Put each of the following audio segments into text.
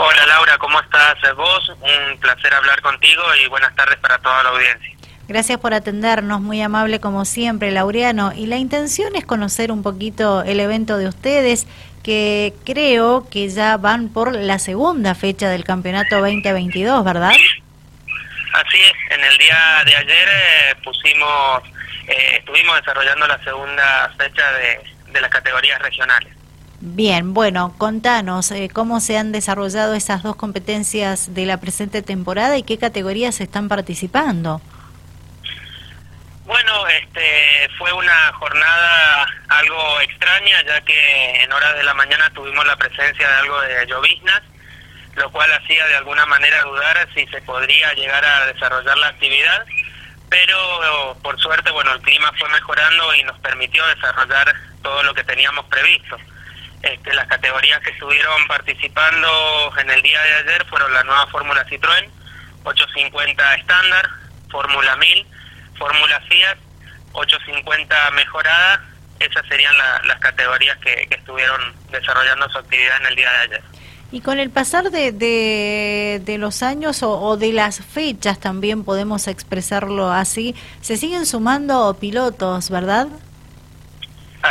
Hola Laura, ¿cómo estás vos? Un placer hablar contigo y buenas tardes para toda la audiencia. Gracias por atendernos, muy amable como siempre, Laureano. Y la intención es conocer un poquito el evento de ustedes, que creo que ya van por la segunda fecha del campeonato 2022, ¿verdad? Así es, en el día de ayer eh, pusimos, eh, estuvimos desarrollando la segunda fecha de, de las categorías regionales. Bien, bueno, contanos eh, cómo se han desarrollado esas dos competencias de la presente temporada y qué categorías están participando. Bueno, este, fue una jornada algo extraña, ya que en horas de la mañana tuvimos la presencia de algo de lloviznas, lo cual hacía de alguna manera dudar si se podría llegar a desarrollar la actividad, pero por suerte, bueno, el clima fue mejorando y nos permitió desarrollar todo lo que teníamos previsto. Este, las categorías que estuvieron participando en el día de ayer fueron la nueva Fórmula Citroën, 850 estándar, Fórmula 1000, Fórmula Fiat, 850 mejorada, esas serían las categorías que, estuvieron desarrollando su actividad en el día de ayer. Y con el pasar de, de, los años o, de las fechas también podemos expresarlo así, se siguen sumando pilotos, ¿verdad?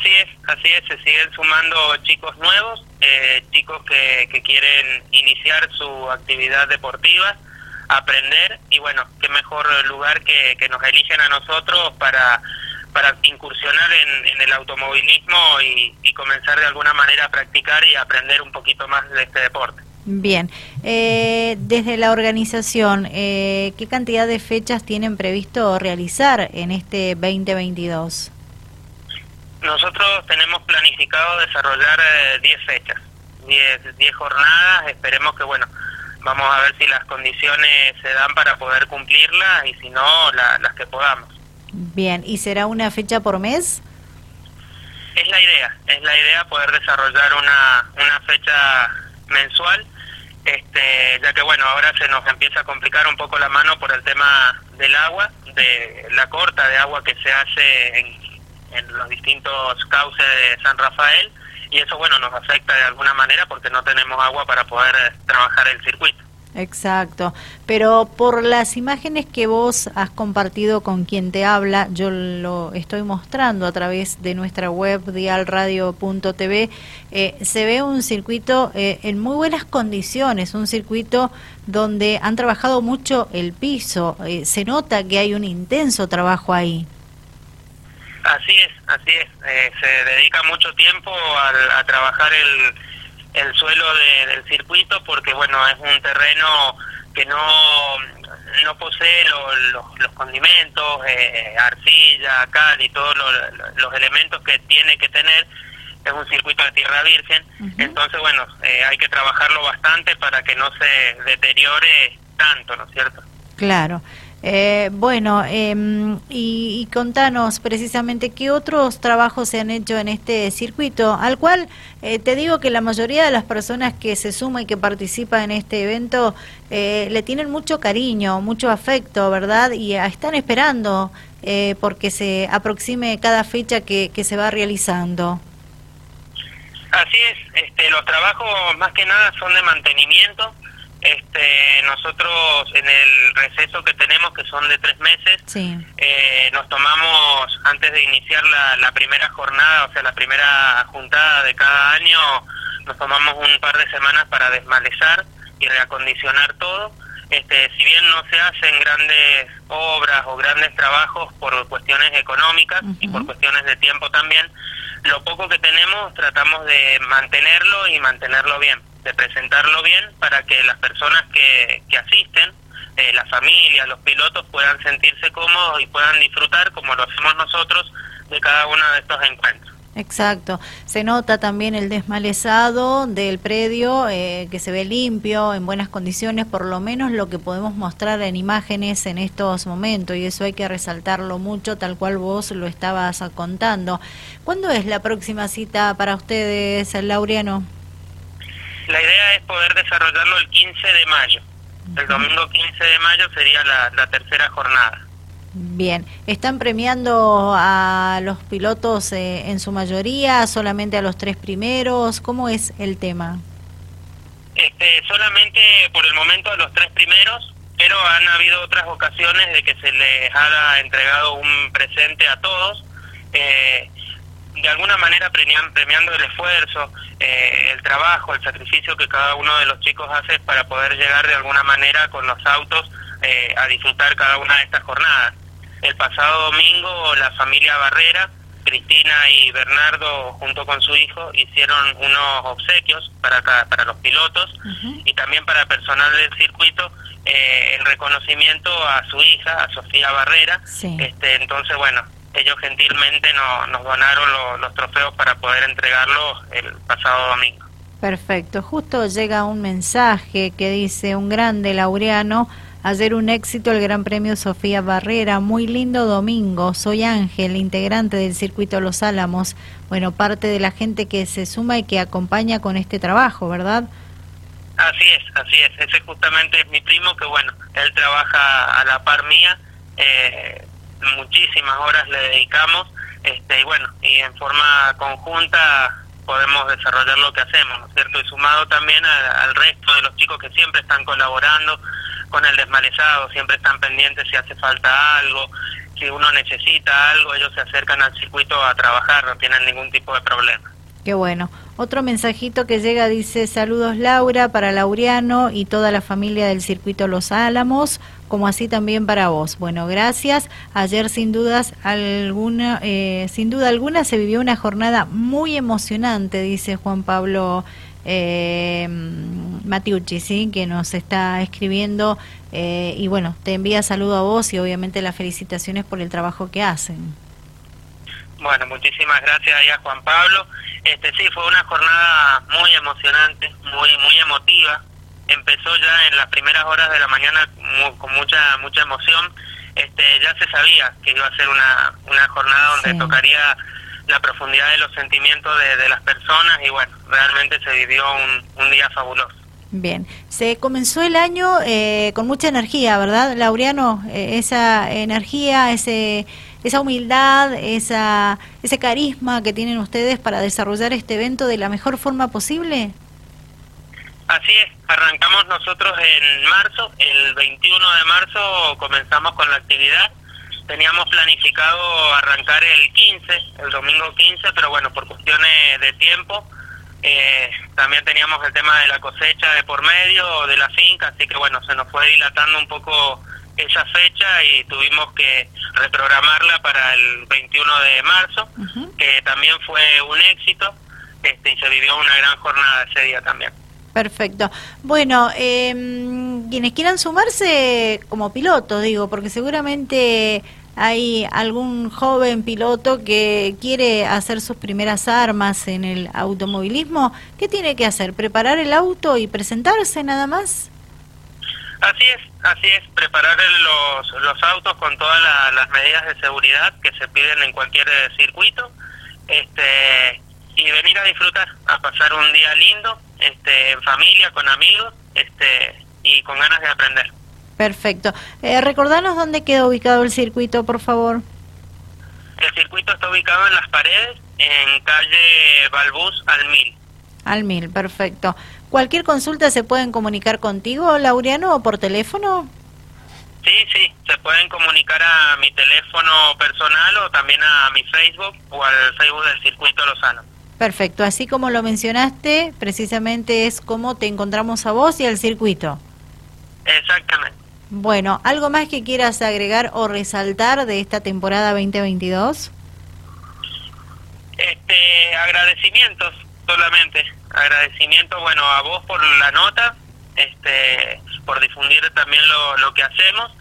Así es, así es, se siguen sumando chicos nuevos, eh, chicos que, que quieren iniciar su actividad deportiva aprender y bueno, qué mejor lugar que, nos eligen a nosotros para, para incursionar en, el automovilismo y, comenzar de alguna manera a practicar y aprender un poquito más de este deporte. Bien, eh, desde la organización, eh, ¿qué cantidad de fechas tienen previsto realizar en este 2022? Nosotros tenemos planificado desarrollar 10 eh, fechas, 10 jornadas, esperemos que bueno, vamos a ver si las condiciones se dan para poder cumplirlas y si no, las que podamos. Bien, ¿y será una fecha por mes? Es la idea, es la idea poder desarrollar una, una fecha mensual, este, ya que bueno, ahora se nos empieza a complicar un poco la mano por el tema del agua, de la corta de agua que se hace en, en los distintos cauces de San Rafael y eso bueno nos afecta de alguna manera porque no tenemos agua para poder eh, trabajar el circuito. Exacto, pero por las imágenes que vos has compartido con quien te habla, yo lo estoy mostrando a través de nuestra web dialradio.tv, eh, se ve un circuito eh, en muy buenas condiciones, un circuito donde han trabajado mucho el piso, eh, se nota que hay un intenso trabajo ahí. Así es, así es. Eh, se dedica mucho tiempo a, trabajar el, el suelo del circuito porque, bueno, es un terreno que no, no posee los condimentos, eh, arcilla, cal y todos los elementos que tiene que tener. Es un circuito de tierra virgen, entonces, bueno, eh, hay que trabajarlo bastante para que no se deteriore tanto, ¿no es cierto? Claro. Eh, bueno, em, y, contanos precisamente qué otros trabajos se han hecho en este circuito, al cual eh, te digo que la mayoría de las personas que se suman y que participan en este evento eh, le tienen mucho cariño, mucho afecto, ¿verdad? Y están esperando porque se aproxime cada fecha que, que se va realizando. Así es, este, los trabajos más que nada son de mantenimiento este, nosotros en el receso que tenemos, que son de tres meses, eh, nos tomamos, antes de iniciar la, la primera jornada, o sea, la primera juntada de cada año, nos tomamos un par de semanas para desmalezar y reacondicionar todo. Este, si bien no se hacen grandes obras o grandes trabajos por cuestiones económicas y por cuestiones de tiempo también, lo poco que tenemos tratamos de mantenerlo y mantenerlo bien de presentarlo bien para que las personas que, que asisten, eh, la familia, los pilotos puedan sentirse cómodos y puedan disfrutar, como lo hacemos nosotros, de cada uno de estos encuentros. Exacto. Se nota también el desmalezado del predio, eh, que se ve limpio, en buenas condiciones, por lo menos lo que podemos mostrar en imágenes en estos momentos, y eso hay que resaltarlo mucho, tal cual vos lo estabas contando. ¿Cuándo es la próxima cita para ustedes, Laureano? La idea es poder desarrollarlo el 15 de mayo. El domingo 15 de mayo sería la, tercera jornada. Bien, ¿están premiando a los pilotos eh, en su mayoría, solamente a los tres primeros? ¿Cómo es el tema? Este, solamente por el momento a los tres primeros, pero han habido otras ocasiones de que se les ha entregado un presente a todos. Eh, de alguna manera premiando el esfuerzo, eh, el trabajo, el sacrificio que cada uno de los chicos hace para poder llegar de alguna manera con los autos eh, a disfrutar cada una de estas jornadas. El pasado domingo la familia Barrera, Cristina y Bernardo junto con su hijo hicieron unos obsequios para, para los pilotos y también para el personal del circuito eh, el reconocimiento a su hija, a Sofía Barrera. Este, entonces, bueno, ellos gentilmente nos donaron los trofeos para poder entregarlos el pasado domingo. Perfecto, justo llega un mensaje que dice un grande laureano, ayer un éxito el Gran Premio Sofía Barrera, muy lindo domingo, soy Ángel, integrante del circuito Los Álamos, bueno, parte de la gente que se suma y que acompaña con este trabajo, ¿verdad? Así es, así es, ese justamente es mi primo que bueno, él trabaja a la par mía, eh, muchísimas horas le dedicamos este y bueno y en forma conjunta podemos desarrollar lo que hacemos ¿no es cierto y sumado también al resto de los chicos que siempre están colaborando con el desmalezado siempre están pendientes si hace falta algo si uno necesita algo ellos se acercan al circuito a trabajar no tienen ningún tipo de problema. Qué bueno. Otro mensajito que llega dice saludos Laura para Laureano y toda la familia del circuito Los Álamos, como así también para vos. Bueno, gracias. Ayer sin dudas alguna, eh, sin duda alguna se vivió una jornada muy emocionante, dice Juan Pablo eh, Matiucci, ¿sí? que nos está escribiendo eh, y bueno, te envía saludo a vos y obviamente las felicitaciones por el trabajo que hacen. Bueno, muchísimas gracias ahí a Juan Pablo. Este sí, fue una jornada muy emocionante, muy muy emotiva. Empezó ya en las primeras horas de la mañana con mucha mucha emoción. Este ya se sabía que iba a ser una, una jornada donde tocaría la profundidad de los sentimientos de, las personas y bueno, realmente se vivió un, un día fabuloso. Bien, se comenzó el año eh, con mucha energía, ¿verdad, Laureano? Eh, esa energía, ese esa humildad, esa, ese carisma que tienen ustedes para desarrollar este evento de la mejor forma posible? Así es, arrancamos nosotros en marzo, el 21 de marzo comenzamos con la actividad, teníamos planificado arrancar el 15, el domingo 15, pero bueno, por cuestiones de tiempo, eh, también teníamos el tema de la cosecha de por medio de la finca, así que bueno, se nos fue dilatando un poco esa fecha y tuvimos que reprogramarla para el 21 de marzo, que también fue un éxito este, y se vivió una gran jornada ese día también. Perfecto. Bueno, eh, quienes quieran sumarse como piloto, digo, porque seguramente hay algún joven piloto que quiere hacer sus primeras armas en el automovilismo, ¿qué tiene que hacer? ¿Preparar el auto y presentarse nada más? Así es, así es, preparar los, los autos con todas las medidas de seguridad que se piden en cualquier eh, circuito este y venir a disfrutar, a pasar un día lindo, este en familia, con amigos este y con ganas de aprender. Perfecto. Eh, recordanos dónde queda ubicado el circuito, por favor. El circuito está ubicado en las paredes, en calle Balbús al Mil. Al Mil, perfecto. ¿Cualquier consulta se pueden comunicar contigo, Laureano, o por teléfono? Sí, sí, se pueden comunicar a mi teléfono personal o también a mi Facebook o al Facebook del Circuito Lozano. Perfecto, así como lo mencionaste, precisamente es como te encontramos a vos y al circuito. Exactamente. Bueno, ¿algo más que quieras agregar o resaltar de esta temporada 2022? Este, agradecimientos solamente agradecimiento bueno a vos por la nota este por difundir también lo, lo que hacemos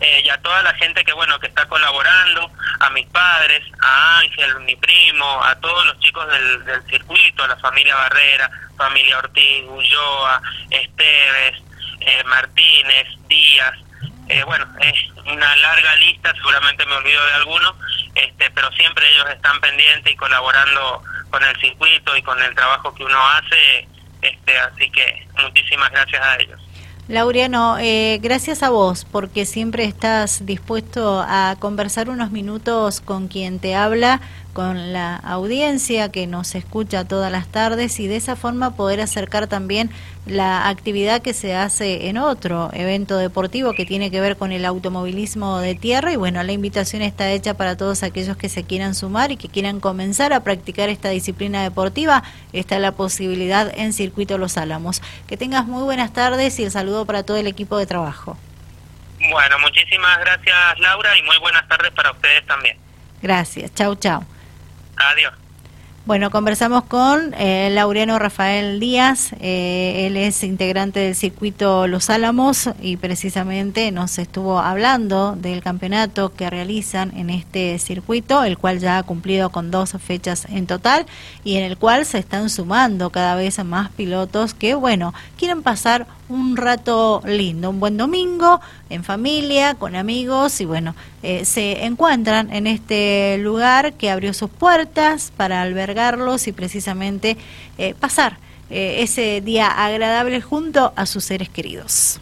eh, y a toda la gente que bueno que está colaborando a mis padres a Ángel mi primo a todos los chicos del, del circuito a la familia Barrera familia Ortiz Ulloa Esteves eh, Martínez Díaz eh, bueno es una larga lista seguramente me olvido de alguno este pero siempre ellos están pendientes y colaborando con el circuito y con el trabajo que uno hace, este, así que muchísimas gracias a ellos. Laureano, eh, gracias a vos porque siempre estás dispuesto a conversar unos minutos con quien te habla con la audiencia que nos escucha todas las tardes y de esa forma poder acercar también la actividad que se hace en otro evento deportivo que tiene que ver con el automovilismo de tierra y bueno, la invitación está hecha para todos aquellos que se quieran sumar y que quieran comenzar a practicar esta disciplina deportiva, está la posibilidad en Circuito Los Álamos. Que tengas muy buenas tardes y el saludo para todo el equipo de trabajo. Bueno, muchísimas gracias Laura y muy buenas tardes para ustedes también. Gracias, chau chau. Adiós. Bueno, conversamos con eh, Laureano Rafael Díaz, eh, él es integrante del circuito Los Álamos y precisamente nos estuvo hablando del campeonato que realizan en este circuito, el cual ya ha cumplido con dos fechas en total y en el cual se están sumando cada vez más pilotos que, bueno, quieren pasar un rato lindo, un buen domingo en familia, con amigos y bueno, eh, se encuentran en este lugar que abrió sus puertas para albergarlos y precisamente eh, pasar eh, ese día agradable junto a sus seres queridos.